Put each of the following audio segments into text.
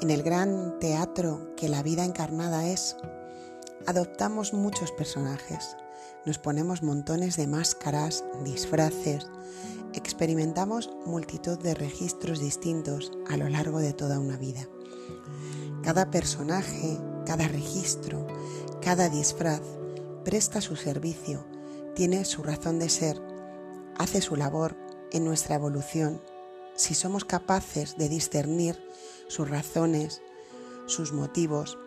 En el gran teatro que la vida encarnada es, adoptamos muchos personajes, nos ponemos montones de máscaras, disfraces, experimentamos multitud de registros distintos a lo largo de toda una vida. Cada personaje, cada registro, cada disfraz presta su servicio, tiene su razón de ser, hace su labor en nuestra evolución. Si somos capaces de discernir sus razones, sus motivos,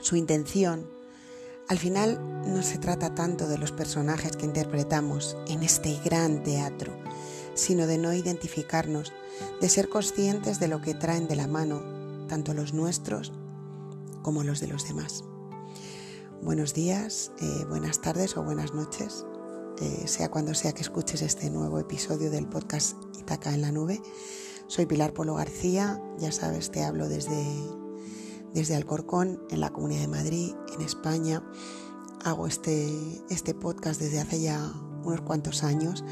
su intención, al final no se trata tanto de los personajes que interpretamos en este gran teatro, sino de no identificarnos, de ser conscientes de lo que traen de la mano, tanto los nuestros como los de los demás. Buenos días, eh, buenas tardes o buenas noches, eh, sea cuando sea que escuches este nuevo episodio del podcast Itaca en la Nube. Soy Pilar Polo García, ya sabes, te hablo desde, desde Alcorcón, en la Comunidad de Madrid, en España. Hago este, este podcast desde hace ya unos cuantos años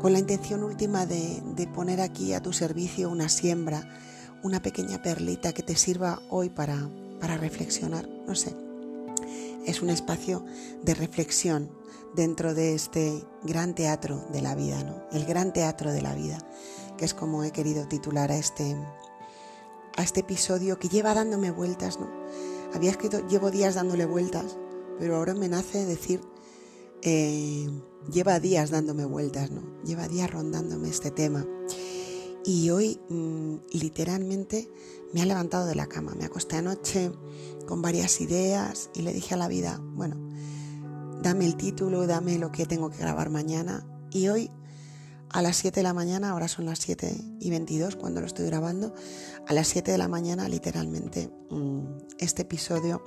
con la intención última de, de poner aquí a tu servicio una siembra, una pequeña perlita que te sirva hoy para, para reflexionar. No sé, es un espacio de reflexión dentro de este gran teatro de la vida, ¿no? El gran teatro de la vida que es como he querido titular a este, a este episodio que lleva dándome vueltas, ¿no? Había escrito llevo días dándole vueltas, pero ahora me nace decir eh, lleva días dándome vueltas, ¿no? Lleva días rondándome este tema. Y hoy mm, literalmente me ha levantado de la cama. Me acosté anoche con varias ideas y le dije a la vida, bueno, dame el título, dame lo que tengo que grabar mañana. Y hoy a las 7 de la mañana, ahora son las 7 y 22 cuando lo estoy grabando, a las 7 de la mañana literalmente mm, este episodio,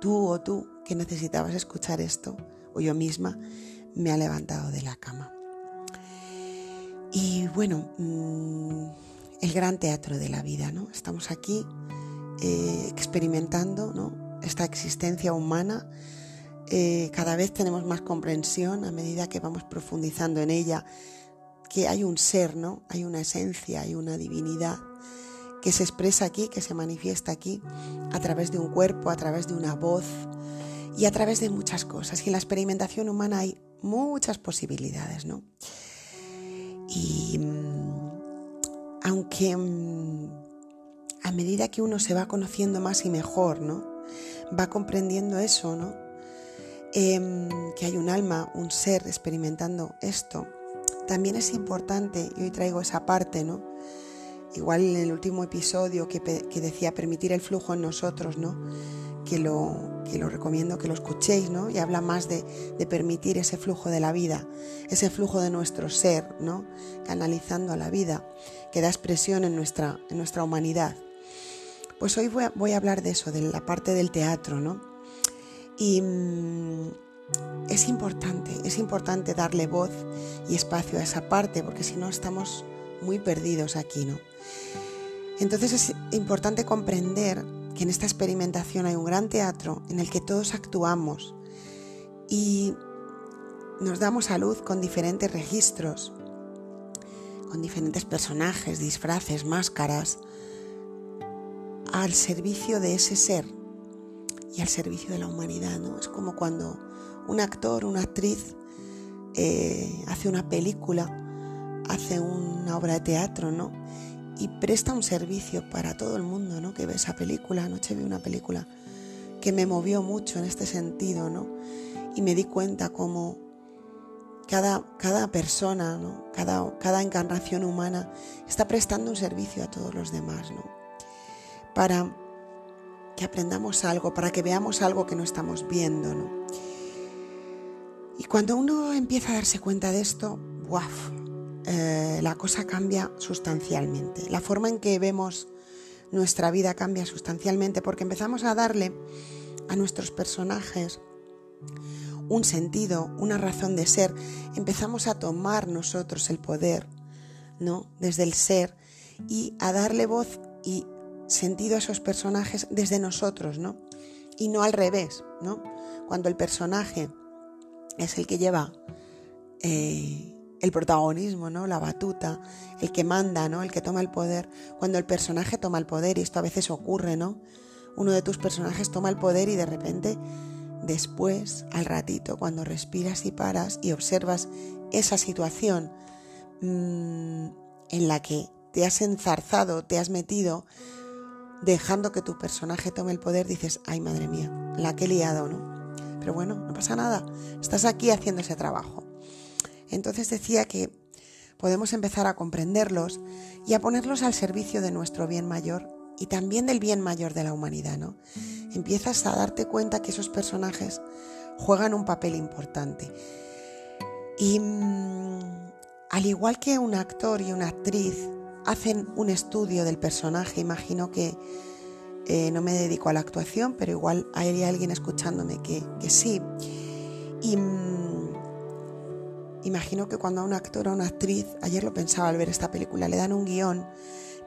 tú o tú que necesitabas escuchar esto, o yo misma, me ha levantado de la cama. Y bueno, mm, el gran teatro de la vida, ¿no? Estamos aquí eh, experimentando ¿no? esta existencia humana eh, cada vez tenemos más comprensión a medida que vamos profundizando en ella, que hay un ser, ¿no? Hay una esencia, hay una divinidad que se expresa aquí, que se manifiesta aquí, a través de un cuerpo, a través de una voz y a través de muchas cosas. Y en la experimentación humana hay muchas posibilidades, ¿no? Y mm, aunque mm, a medida que uno se va conociendo más y mejor, ¿no? Va comprendiendo eso, ¿no? Em, que hay un alma, un ser experimentando esto, también es importante, y hoy traigo esa parte, ¿no? Igual en el último episodio que, decía permitir el flujo en nosotros, ¿no? Que lo, que lo recomiendo que lo escuchéis, ¿no? Y habla más de, permitir ese flujo de la vida, ese flujo de nuestro ser, ¿no? Canalizando a la vida, que da expresión en nuestra, en nuestra humanidad. Pues hoy voy a, voy a hablar de eso, de la parte del teatro, ¿no? Y mm, es importante, es importante darle voz y espacio a esa parte, porque si no estamos muy perdidos aquí, ¿no? Entonces es importante comprender que en esta experimentación hay un gran teatro en el que todos actuamos y nos damos a luz con diferentes registros, con diferentes personajes, disfraces, máscaras, al servicio de ese ser y al servicio de la humanidad. ¿no? Es como cuando un actor, una actriz eh, hace una película, hace una obra de teatro, ¿no? Y presta un servicio para todo el mundo, ¿no? Que ve esa película. Anoche vi una película que me movió mucho en este sentido, ¿no? Y me di cuenta como cada, cada persona, ¿no? cada, cada encarnación humana está prestando un servicio a todos los demás, ¿no? Para que aprendamos algo, para que veamos algo que no estamos viendo. ¿no? Y cuando uno empieza a darse cuenta de esto, ¡guaf! Eh, la cosa cambia sustancialmente. La forma en que vemos nuestra vida cambia sustancialmente porque empezamos a darle a nuestros personajes un sentido, una razón de ser. Empezamos a tomar nosotros el poder, ¿no? Desde el ser y a darle voz y sentido a esos personajes desde nosotros, ¿no? Y no al revés, ¿no? Cuando el personaje es el que lleva eh, el protagonismo, ¿no? La batuta, el que manda, ¿no? El que toma el poder. Cuando el personaje toma el poder, y esto a veces ocurre, ¿no? Uno de tus personajes toma el poder y de repente, después, al ratito, cuando respiras y paras y observas esa situación mmm, en la que te has enzarzado, te has metido, dejando que tu personaje tome el poder, dices, ay madre mía, la que he liado, ¿no? Pero bueno, no pasa nada, estás aquí haciendo ese trabajo. Entonces decía que podemos empezar a comprenderlos y a ponerlos al servicio de nuestro bien mayor y también del bien mayor de la humanidad, ¿no? Empiezas a darte cuenta que esos personajes juegan un papel importante. Y mmm, al igual que un actor y una actriz hacen un estudio del personaje, imagino que eh, no me dedico a la actuación, pero igual hay alguien escuchándome que, que sí. Y mmm, imagino que cuando a un actor o una actriz, ayer lo pensaba al ver esta película, le dan un guion,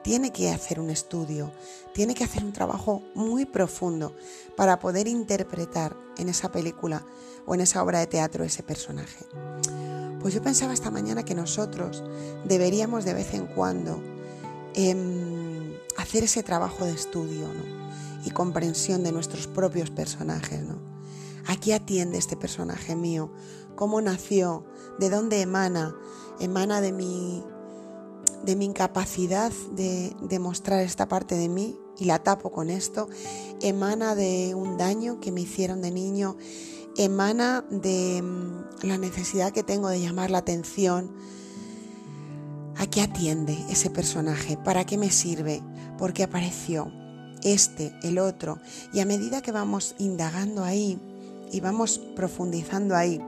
tiene que hacer un estudio, tiene que hacer un trabajo muy profundo para poder interpretar en esa película o en esa obra de teatro ese personaje. Pues yo pensaba esta mañana que nosotros deberíamos de vez en cuando eh, hacer ese trabajo de estudio y comprensión de nuestros propios personajes. ¿no? ¿A qué atiende este personaje mío? ¿Cómo nació? ¿De dónde emana? ¿Emana de mi, de mi incapacidad de mostrar esta parte de mí y la tapo con esto? ¿Emana de un daño que me hicieron de niño? Emana de mm, la necesidad que tengo de llamar la atención. ¿A qué atiende ese personaje? ¿Para qué me sirve? ¿Por qué apareció? Este, el otro. Y a medida que vamos indagando ahí y vamos profundizando ahí,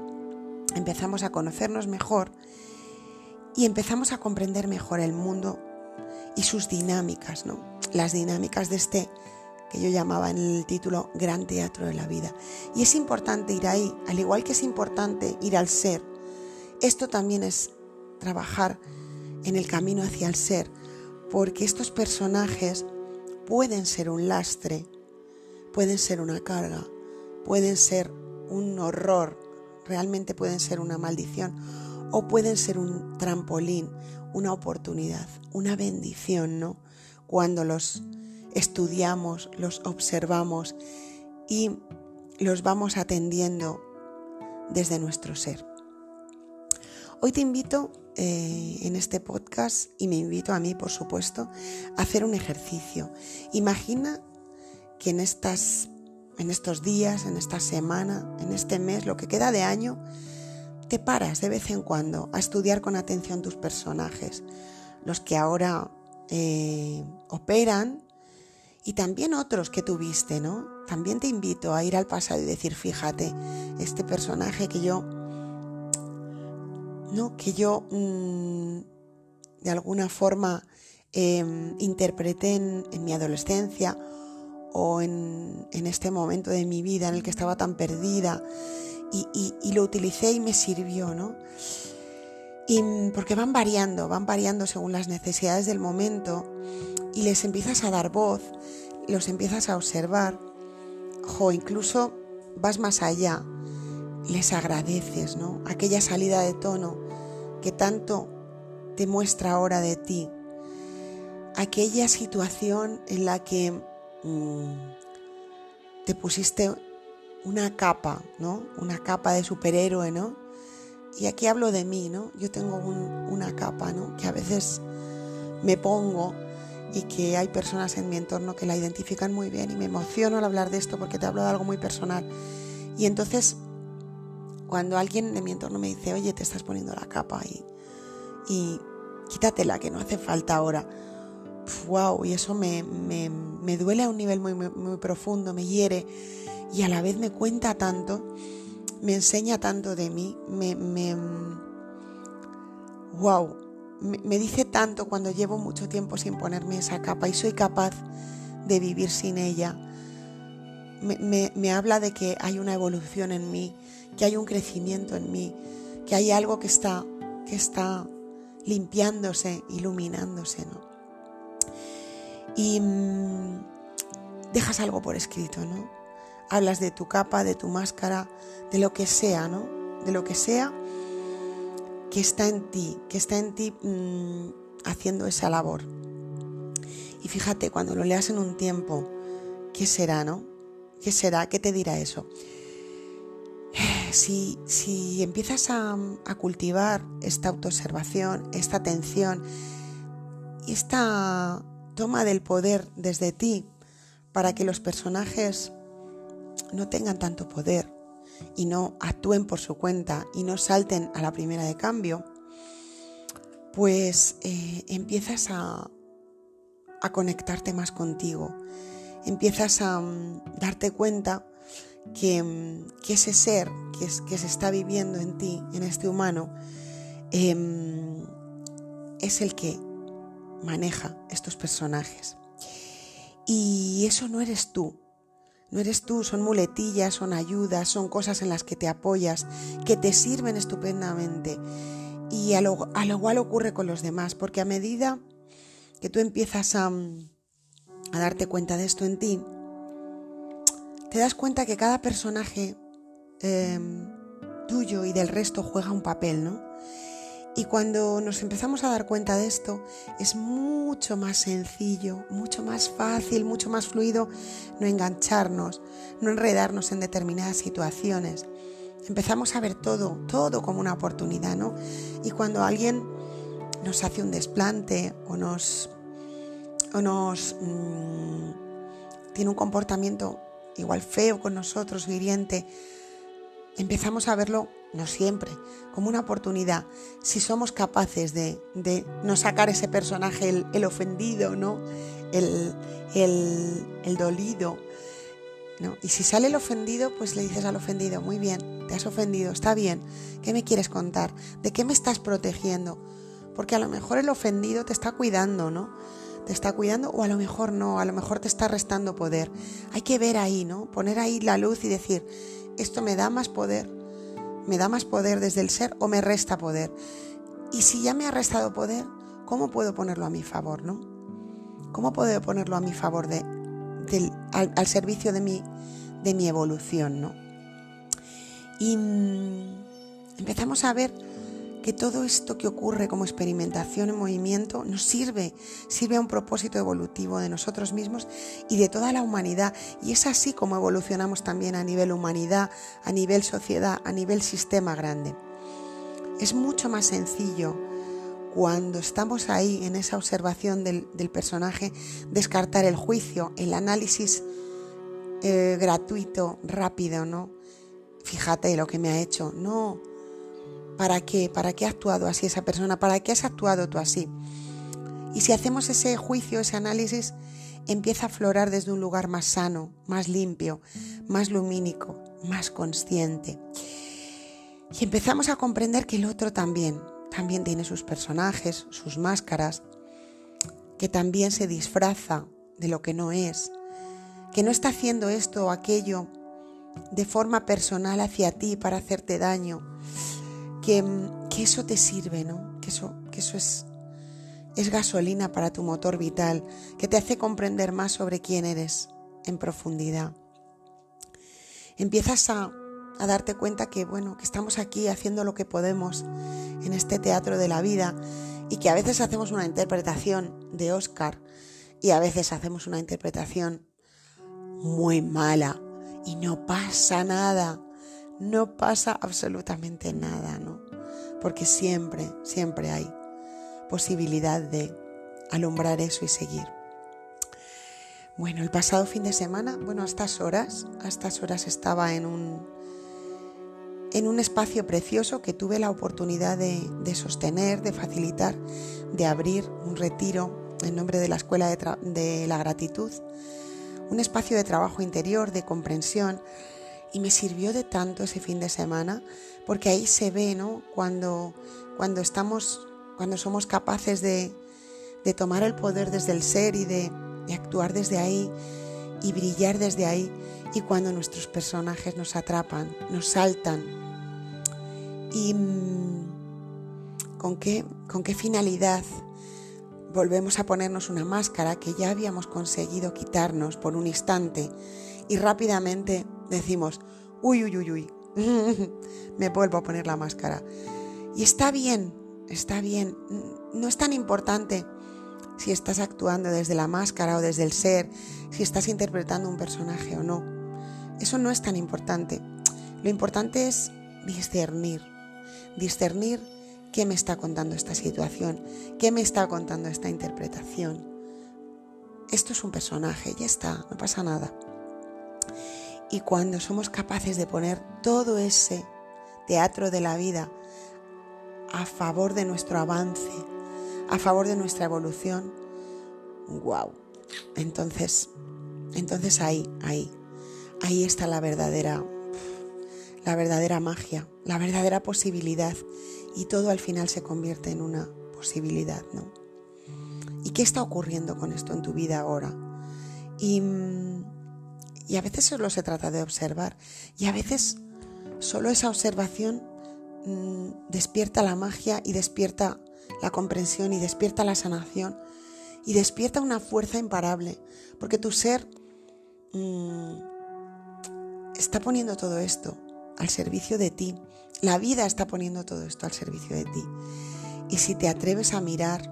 empezamos a conocernos mejor y empezamos a comprender mejor el mundo y sus dinámicas, ¿no? Las dinámicas de este que yo llamaba en el título Gran Teatro de la Vida. Y es importante ir ahí, al igual que es importante ir al ser. Esto también es trabajar en el camino hacia el ser, porque estos personajes pueden ser un lastre, pueden ser una carga, pueden ser un horror, realmente pueden ser una maldición o pueden ser un trampolín, una oportunidad, una bendición, ¿no? Cuando los estudiamos, los observamos y los vamos atendiendo desde nuestro ser. Hoy te invito eh, en este podcast y me invito a mí, por supuesto, a hacer un ejercicio. Imagina que en, estas, en estos días, en esta semana, en este mes, lo que queda de año, te paras de vez en cuando a estudiar con atención tus personajes, los que ahora eh, operan y también otros que tuviste, ¿no? También te invito a ir al pasado y decir, fíjate, este personaje que yo, ¿no? Que yo mmm, de alguna forma eh, interpreté en, en, mi adolescencia o en, en, este momento de mi vida en el que estaba tan perdida y, y, y lo utilicé y me sirvió, ¿no? Y porque van variando, van variando según las necesidades del momento y les empiezas a dar voz, los empiezas a observar, o incluso vas más allá, les agradeces, ¿no? Aquella salida de tono que tanto te muestra ahora de ti, aquella situación en la que mmm, te pusiste una capa, ¿no? Una capa de superhéroe, ¿no? Y aquí hablo de mí, ¿no? Yo tengo un, una capa, ¿no? Que a veces me pongo y que hay personas en mi entorno que la identifican muy bien y me emociono al hablar de esto porque te hablo de algo muy personal. Y entonces, cuando alguien de mi entorno me dice, oye, te estás poniendo la capa y, y quítatela, que no hace falta ahora, wow, y eso me, me, me duele a un nivel muy, muy, profundo, me hiere y a la vez me cuenta tanto, me enseña tanto de mí, me wow, me dice tanto cuando llevo mucho tiempo sin ponerme esa capa y soy capaz de vivir sin ella. Me, me, habla de que hay una evolución en mí, que hay un crecimiento en mí, que hay algo que está, que está limpiándose, iluminándose. ¿no? Y mmm, dejas algo por escrito, ¿no? Hablas de tu capa, de tu máscara, de lo que sea, ¿no? De lo que sea que está en ti, que está en ti mm, haciendo esa labor. Y fíjate, cuando lo leas en un tiempo, ¿qué será, no? ¿Qué será? ¿Qué te dirá eso? Si, si empiezas a, a cultivar esta autoobservación, esta atención esta toma del poder desde ti para que los personajes no tengan tanto poder y no actúen por su cuenta y no salten a la primera de cambio, pues eh, empiezas a, a, conectarte más contigo, empiezas a um, darte cuenta que, um, que ese ser que, es, que, se está viviendo en ti, en este humano, eh, es el que maneja estos personajes. Y eso no eres tú, no eres tú, son muletillas, son ayudas, son cosas en las que te apoyas, que te sirven estupendamente. Y a lo, a ocurre con los demás, porque a medida que tú empiezas a, a darte cuenta de esto en ti, te das cuenta que cada personaje em, tuyo y del resto juega un papel, ¿no? Y cuando nos empezamos a dar cuenta de esto, es mucho más sencillo, mucho más fácil, mucho más fluido no engancharnos, no enredarnos en determinadas situaciones. Empezamos a ver todo, todo como una oportunidad, ¿no? Y cuando alguien nos hace un desplante o nos, o nos mmm, tiene un comportamiento igual feo con nosotros hiriente, empezamos a verlo no siempre, como una oportunidad, si somos capaces de, de no sacar ese personaje, el, el ofendido, ¿no? El, el, el dolido. ¿no? Y si sale el ofendido, pues le dices al ofendido, muy bien, te has ofendido, está bien, ¿qué me quieres contar? ¿De qué me estás protegiendo? Porque a lo mejor el ofendido te está cuidando, ¿no? Te está cuidando o a lo mejor no, a lo mejor te está restando poder. Hay que ver ahí, ¿no? Poner ahí la luz y decir, esto me da más poder ¿Me da más poder desde el ser o me resta poder? Y si ya me ha restado poder, ¿cómo puedo ponerlo a mi favor, no? ¿Cómo puedo ponerlo a mi favor de, al, servicio de mi, de mi evolución, no? Y mm, empezamos a ver que todo esto que ocurre como experimentación en movimiento nos sirve, sirve a un propósito evolutivo de nosotros mismos y de toda la humanidad. Y es así como evolucionamos también a nivel humanidad, a nivel sociedad, a nivel sistema grande. Es mucho más sencillo cuando estamos ahí en esa observación del, personaje, descartar el juicio, el análisis eh, gratuito, rápido, ¿no? Fíjate lo que me ha hecho. No, ¿Para qué? ¿Para qué ha actuado así esa persona? ¿Para qué has actuado tú así? Y si hacemos ese juicio, ese análisis, empieza a aflorar desde un lugar más sano, más limpio, más lumínico, más consciente. Y empezamos a comprender que el otro también, también tiene sus personajes, sus máscaras, que también se disfraza de lo que no es, que no está haciendo esto o aquello de forma personal hacia ti para hacerte daño, que, eso te sirve, ¿no? Que eso, que eso es, es gasolina para tu motor vital, que te hace comprender más sobre quién eres en profundidad. Empiezas a, a darte cuenta que, bueno, que estamos aquí haciendo lo que podemos en este teatro de la vida y que a veces hacemos una interpretación de Oscar y a veces hacemos una interpretación muy mala y no pasa nada no pasa absolutamente nada, ¿no? Porque siempre, siempre hay posibilidad de alumbrar eso y seguir. Bueno, el pasado fin de semana, bueno, a estas horas, a estas horas estaba en un, en un espacio precioso que tuve la oportunidad de, de sostener, de facilitar, de abrir un retiro en nombre de la Escuela de, de la Gratitud, un espacio de trabajo interior, de comprensión, y me sirvió de tanto ese fin de semana, porque ahí se ve, ¿no? Cuando, cuando estamos, cuando somos capaces de, de tomar el poder desde el ser y de, de actuar desde ahí y brillar desde ahí, y cuando nuestros personajes nos atrapan, nos saltan. ¿Y mm, con qué, con qué finalidad? volvemos a ponernos una máscara que ya habíamos conseguido quitarnos por un instante y rápidamente decimos, uy, uy, uy, uy, me vuelvo a poner la máscara. Y está bien, está bien. No es tan importante si estás actuando desde la máscara o desde el ser, si estás interpretando un personaje o no. Eso no es tan importante. Lo importante es discernir, discernir qué me está contando esta situación, qué me está contando esta interpretación. Esto es un personaje, ya está, no pasa nada. Y cuando somos capaces de poner todo ese teatro de la vida a favor de nuestro avance, a favor de nuestra evolución, wow. Entonces, entonces ahí, ahí, ahí está la verdadera, la verdadera magia, la verdadera posibilidad y todo al final se convierte en una posibilidad, ¿no? ¿Y qué está ocurriendo con esto en tu vida ahora? Y, y a veces solo se trata de observar y a veces solo esa observación mm, despierta la magia y despierta la comprensión y despierta la sanación y despierta una fuerza imparable, porque tu ser mm, está poniendo todo esto al servicio de ti. La vida está poniendo todo esto al servicio de ti. Y si te atreves a mirar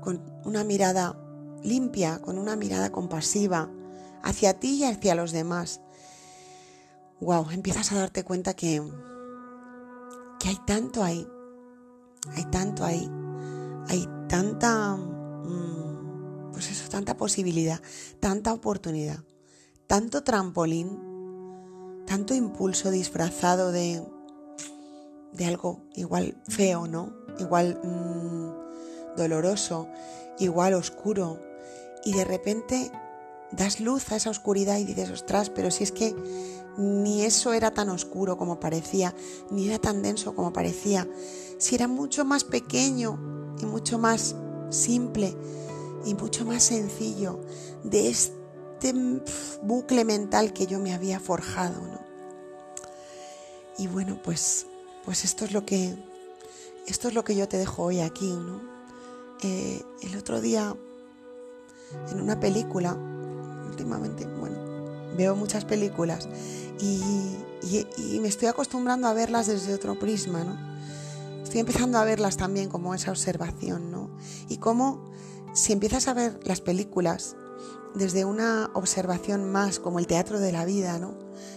con una mirada limpia, con una mirada compasiva hacia ti y hacia los demás, wow, empiezas a darte cuenta que, que hay tanto ahí, hay tanto ahí, hay tanta, mm, pues eso, tanta posibilidad, tanta oportunidad, tanto trampolín, tanto impulso disfrazado de, de algo igual feo, ¿no? Igual mm, doloroso, igual oscuro. Y de repente das luz a esa oscuridad y dices, ostras, pero si es que ni eso era tan oscuro como parecía, ni era tan denso como parecía, si era mucho más pequeño y mucho más simple y mucho más sencillo de este bucle mental que yo me había forjado, ¿no? Y bueno, pues, pues esto es lo que esto es lo que yo te dejo hoy aquí, ¿no? Eh, el otro día en una película, últimamente, bueno, veo muchas películas y, me estoy acostumbrando a verlas desde otro prisma, ¿no? Estoy empezando a verlas también como esa observación, ¿no? Y cómo si empiezas a ver las películas desde una observación más como el teatro de la vida, ¿no?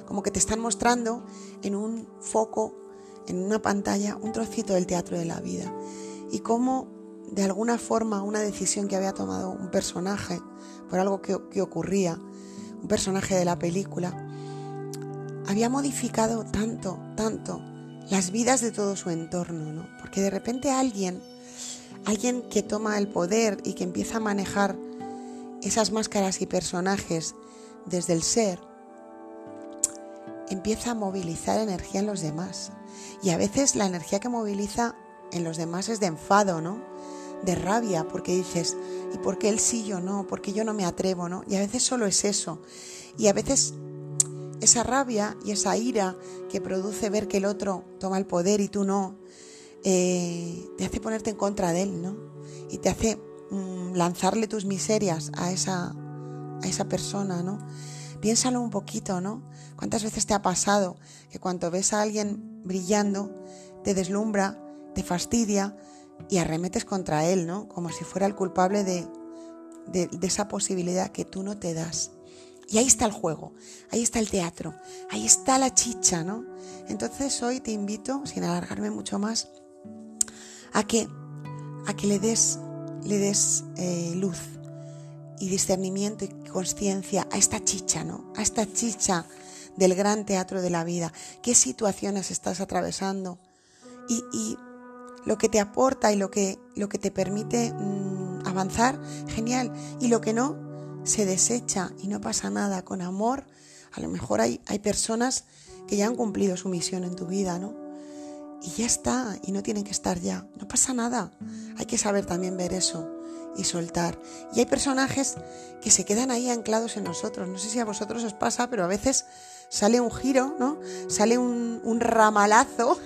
Como que te están mostrando en un foco, en una pantalla, un trocito del teatro de la vida. Y cómo de alguna forma una decisión que había tomado un personaje por algo que, que ocurría un personaje de la película, había modificado tanto, tanto las vidas de todo su entorno, ¿no? Porque de repente alguien, alguien que toma el poder y que empieza a manejar esas máscaras y personajes desde el ser, empieza a movilizar energía en los demás. Y a veces la energía que moviliza en los demás es de enfado, ¿no? De rabia, porque dices, ¿y por qué él sí, yo no? porque yo no me atrevo, no? Y a veces solo es eso. Y a veces esa rabia y esa ira que produce ver que el otro toma el poder y tú no, eh, te hace ponerte en contra de él, ¿no? Y te hace mm, lanzarle tus miserias a esa, a esa persona, ¿no? Piénsalo un poquito, ¿no? ¿Cuántas veces te ha pasado que cuando ves a alguien brillando, te deslumbra, te fastidia, y arremetes contra él, ¿no? Como si fuera el culpable de, de, esa posibilidad que tú no te das. Y ahí está el juego, ahí está el teatro, ahí está la chicha, ¿no? Entonces hoy te invito, sin alargarme mucho más, a que, a que le des, le des eh, luz y discernimiento y conciencia a esta chicha, ¿no? A esta chicha del gran teatro de la vida. ¿Qué situaciones estás atravesando? Y, y lo que te aporta y lo que, lo que te permite mm, avanzar, genial. Y lo que no, se desecha y no pasa nada. Con amor, a lo mejor hay, hay personas que ya han cumplido su misión en tu vida, ¿no? Y ya está, y no tienen que estar ya. No pasa nada. Hay que saber también ver eso y soltar. Y hay personajes que se quedan ahí anclados en nosotros. No sé si a vosotros os pasa, pero a veces sale un giro, ¿no? Sale un, un ramalazo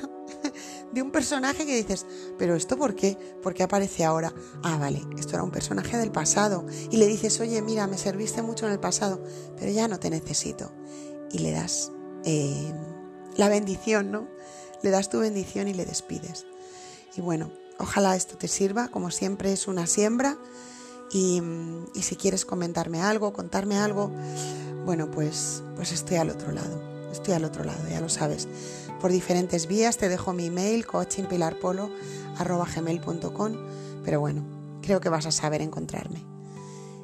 de un personaje que dices, pero ¿esto por qué? ¿Por qué aparece ahora? Ah, vale, esto era un personaje del pasado. Y le dices, oye, mira, me serviste mucho en el pasado, pero ya no te necesito. Y le das eh, la bendición, ¿no? le das tu bendición y le despides. Y bueno, ojalá esto te sirva, como siempre es una siembra. Y, y si quieres comentarme algo, contarme algo, bueno, pues, pues estoy al otro lado. Estoy al otro lado, ya lo sabes. Por diferentes vías te dejo mi email coachingpilarpolo.gmail.com Pero bueno, creo que vas a saber encontrarme.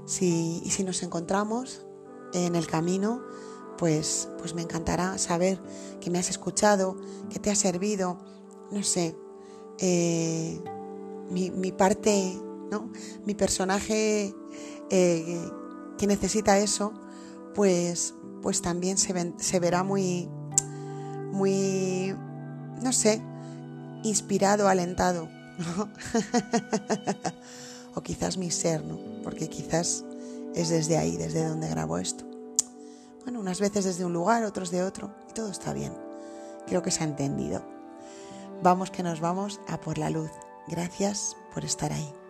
Si, y si nos encontramos en el camino, pues, pues me encantará saber que me has escuchado, que te ha servido, no sé, eh, mi, parte, ¿no? mi personaje eh, que necesita eso, pues, pues también se verá muy, muy, no sé, inspirado, alentado. o quizás mi ser, ¿no? Porque quizás es desde ahí, desde donde grabo esto. Bueno, unas veces desde un lugar, otros de otro, y todo está bien. Creo que se ha entendido. Vamos que nos vamos a por la luz. Gracias por estar ahí.